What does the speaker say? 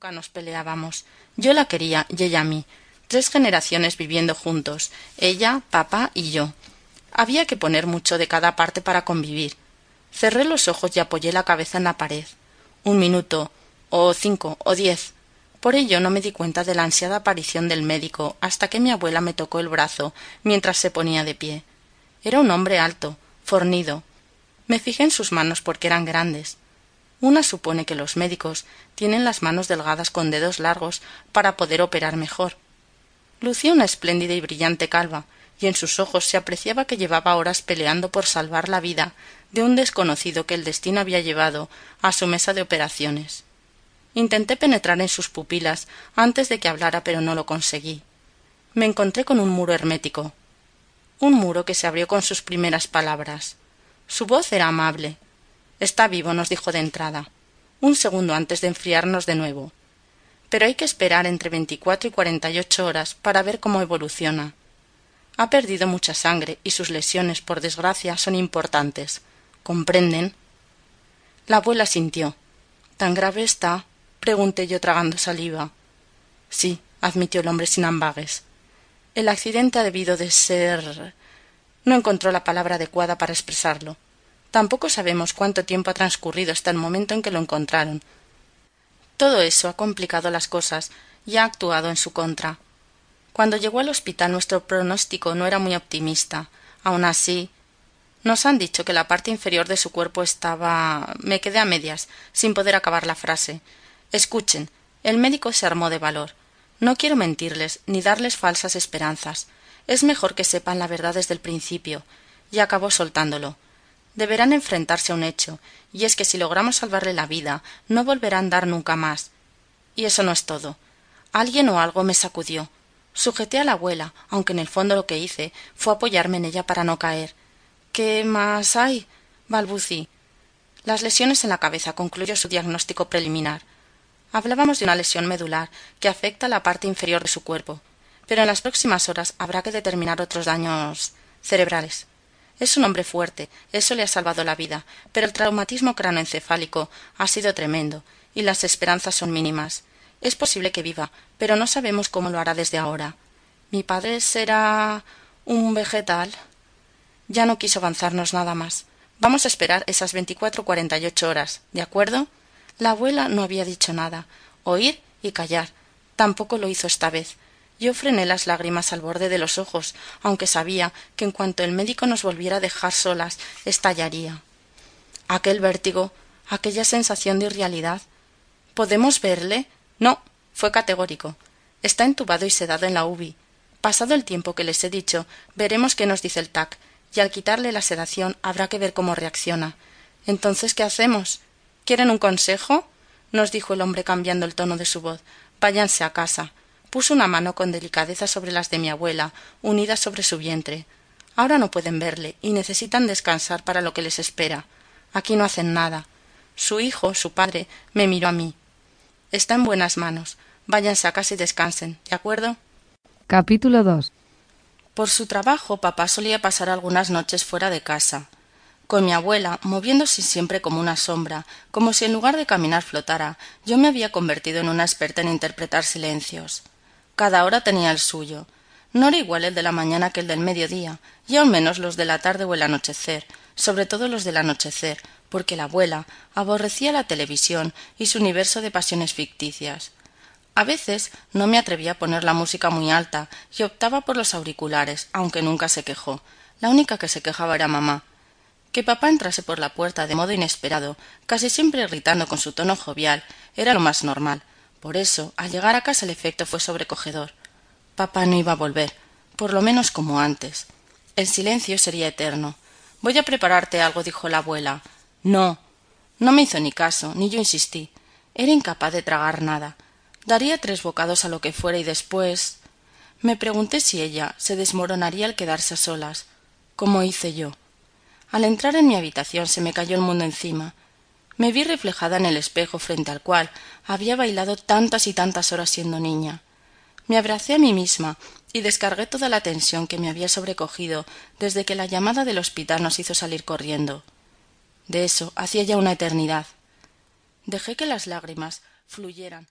nunca nos peleábamos. Yo la quería y ella a mí. Tres generaciones viviendo juntos, ella, papá y yo. Había que poner mucho de cada parte para convivir. Cerré los ojos y apoyé la cabeza en la pared. Un minuto, o cinco, o diez. Por ello no me di cuenta de la ansiada aparición del médico hasta que mi abuela me tocó el brazo mientras se ponía de pie. Era un hombre alto, fornido. Me fijé en sus manos porque eran grandes. Una supone que los médicos tienen las manos delgadas con dedos largos para poder operar mejor. Lucía una espléndida y brillante calva, y en sus ojos se apreciaba que llevaba horas peleando por salvar la vida de un desconocido que el destino había llevado a su mesa de operaciones. Intenté penetrar en sus pupilas antes de que hablara, pero no lo conseguí. Me encontré con un muro hermético. Un muro que se abrió con sus primeras palabras. Su voz era amable, Está vivo, nos dijo de entrada, un segundo antes de enfriarnos de nuevo. Pero hay que esperar entre veinticuatro y cuarenta y ocho horas para ver cómo evoluciona. Ha perdido mucha sangre y sus lesiones, por desgracia, son importantes. ¿Comprenden? La abuela sintió. ¿Tan grave está? pregunté yo tragando saliva. Sí, admitió el hombre sin ambagues. El accidente ha debido de ser. No encontró la palabra adecuada para expresarlo. Tampoco sabemos cuánto tiempo ha transcurrido hasta el momento en que lo encontraron. Todo eso ha complicado las cosas y ha actuado en su contra. Cuando llegó al hospital nuestro pronóstico no era muy optimista. Aun así, nos han dicho que la parte inferior de su cuerpo estaba. me quedé a medias, sin poder acabar la frase. Escuchen. El médico se armó de valor. No quiero mentirles, ni darles falsas esperanzas. Es mejor que sepan la verdad desde el principio. Y acabó soltándolo deberán enfrentarse a un hecho, y es que si logramos salvarle la vida, no volverán a dar nunca más. Y eso no es todo. Alguien o algo me sacudió. Sujeté a la abuela, aunque en el fondo lo que hice fue apoyarme en ella para no caer. ¿Qué más hay? balbucí. Las lesiones en la cabeza concluyó su diagnóstico preliminar. Hablábamos de una lesión medular que afecta la parte inferior de su cuerpo, pero en las próximas horas habrá que determinar otros daños cerebrales. Es un hombre fuerte, eso le ha salvado la vida, pero el traumatismo cranoencefálico ha sido tremendo, y las esperanzas son mínimas. Es posible que viva, pero no sabemos cómo lo hará desde ahora. Mi padre será un vegetal. Ya no quiso avanzarnos nada más. Vamos a esperar esas veinticuatro cuarenta y ocho horas, ¿de acuerdo? La abuela no había dicho nada. Oír y callar. Tampoco lo hizo esta vez. Yo frené las lágrimas al borde de los ojos, aunque sabía que en cuanto el médico nos volviera a dejar solas, estallaría. Aquel vértigo, aquella sensación de irrealidad. ¿Podemos verle? No, fue categórico. Está entubado y sedado en la UBI. Pasado el tiempo que les he dicho, veremos qué nos dice el TAC, y al quitarle la sedación habrá que ver cómo reacciona. Entonces, ¿qué hacemos? ¿Quieren un consejo? nos dijo el hombre cambiando el tono de su voz. Váyanse a casa puso una mano con delicadeza sobre las de mi abuela, unidas sobre su vientre. Ahora no pueden verle y necesitan descansar para lo que les espera. Aquí no hacen nada. Su hijo, su padre, me miró a mí. Está en buenas manos. Váyanse a casa y descansen, ¿de acuerdo? Capítulo 2 Por su trabajo, papá solía pasar algunas noches fuera de casa. Con mi abuela, moviéndose siempre como una sombra, como si en lugar de caminar flotara, yo me había convertido en una experta en interpretar silencios. Cada hora tenía el suyo. No era igual el de la mañana que el del mediodía, y aun menos los de la tarde o el anochecer, sobre todo los del anochecer, porque la abuela aborrecía la televisión y su universo de pasiones ficticias. A veces no me atrevía a poner la música muy alta y optaba por los auriculares, aunque nunca se quejó. La única que se quejaba era mamá. Que papá entrase por la puerta de modo inesperado, casi siempre irritando con su tono jovial, era lo más normal, por eso, al llegar a casa el efecto fue sobrecogedor. Papá no iba a volver, por lo menos como antes. El silencio sería eterno. Voy a prepararte algo, dijo la abuela. No. No me hizo ni caso, ni yo insistí. Era incapaz de tragar nada. Daría tres bocados a lo que fuera y después. Me pregunté si ella se desmoronaría al quedarse a solas, como hice yo. Al entrar en mi habitación se me cayó el mundo encima me vi reflejada en el espejo frente al cual había bailado tantas y tantas horas siendo niña. Me abracé a mí misma y descargué toda la tensión que me había sobrecogido desde que la llamada del hospital nos hizo salir corriendo. De eso hacía ya una eternidad. Dejé que las lágrimas fluyeran